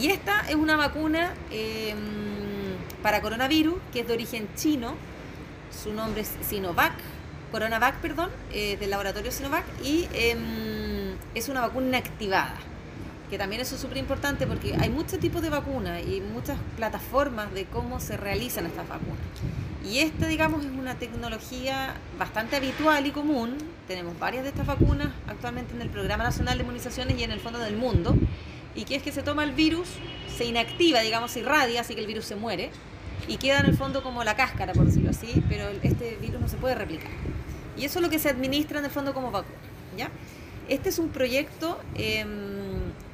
Y esta es una vacuna em, para coronavirus que es de origen chino. Su nombre es Sinovac, Coronavac, perdón, eh, del laboratorio Sinovac. Y em, es una vacuna inactivada. Que también eso es súper importante porque hay muchos tipos de vacunas y muchas plataformas de cómo se realizan estas vacunas. Y esta, digamos, es una tecnología bastante habitual y común. Tenemos varias de estas vacunas actualmente en el Programa Nacional de Inmunizaciones y en el Fondo del Mundo. Y que es que se toma el virus, se inactiva, digamos, se irradia, así que el virus se muere. Y queda en el fondo como la cáscara, por decirlo así, pero este virus no se puede replicar. Y eso es lo que se administra en el fondo como vacuna. ¿ya? Este es un proyecto... Eh,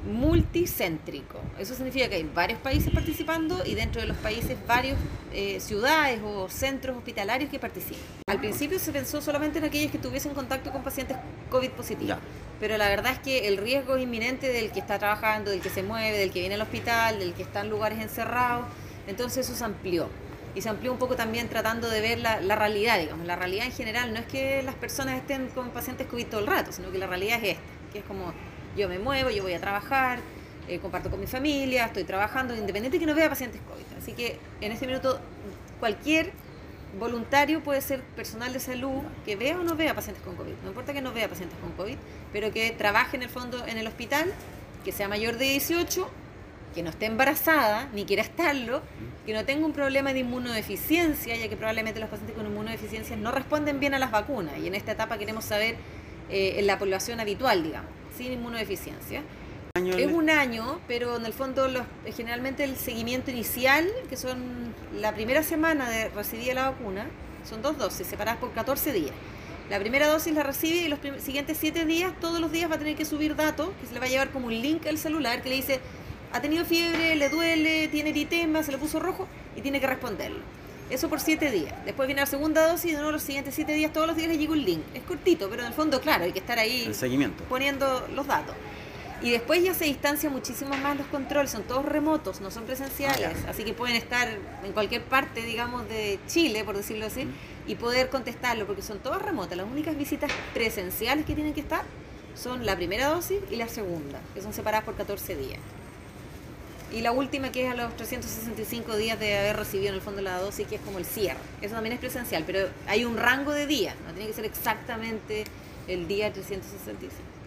multicéntrico. Eso significa que hay varios países participando y dentro de los países varios eh, ciudades o centros hospitalarios que participan. Al principio se pensó solamente en aquellos que tuviesen contacto con pacientes COVID positivos, pero la verdad es que el riesgo es inminente del que está trabajando, del que se mueve, del que viene al hospital, del que está en lugares encerrados, entonces eso se amplió. Y se amplió un poco también tratando de ver la, la realidad, digamos. La realidad en general no es que las personas estén con pacientes COVID todo el rato, sino que la realidad es esta, que es como yo me muevo, yo voy a trabajar, eh, comparto con mi familia, estoy trabajando, independiente de que no vea pacientes COVID. Así que en este minuto cualquier voluntario puede ser personal de salud que vea o no vea pacientes con COVID. No importa que no vea pacientes con COVID, pero que trabaje en el fondo en el hospital, que sea mayor de 18, que no esté embarazada, ni quiera estarlo, que no tenga un problema de inmunodeficiencia, ya que probablemente los pacientes con inmunodeficiencia no responden bien a las vacunas. Y en esta etapa queremos saber eh, en la población habitual, digamos sin inmunodeficiencia. Es un año, pero en el fondo los, generalmente el seguimiento inicial, que son la primera semana de recibir la vacuna, son dos dosis separadas por 14 días. La primera dosis la recibe y los siguientes 7 días, todos los días va a tener que subir datos, que se le va a llevar como un link al celular que le dice, ha tenido fiebre, le duele, tiene eritema, se le puso rojo y tiene que responderlo. Eso por 7 días. Después viene la segunda dosis y de nuevo los siguientes 7 días, todos los días le llega un link. Es cortito, pero en el fondo, claro, hay que estar ahí seguimiento. poniendo los datos. Y después ya se distancia muchísimo más los controles, son todos remotos, no son presenciales, ah, así que pueden estar en cualquier parte, digamos, de Chile, por decirlo así, y poder contestarlo, porque son todas remotas. Las únicas visitas presenciales que tienen que estar son la primera dosis y la segunda, que son separadas por 14 días. Y la última que es a los 365 días de haber recibido en el fondo la dosis, que es como el cierre. Eso también es presencial, pero hay un rango de días, no tiene que ser exactamente el día 365.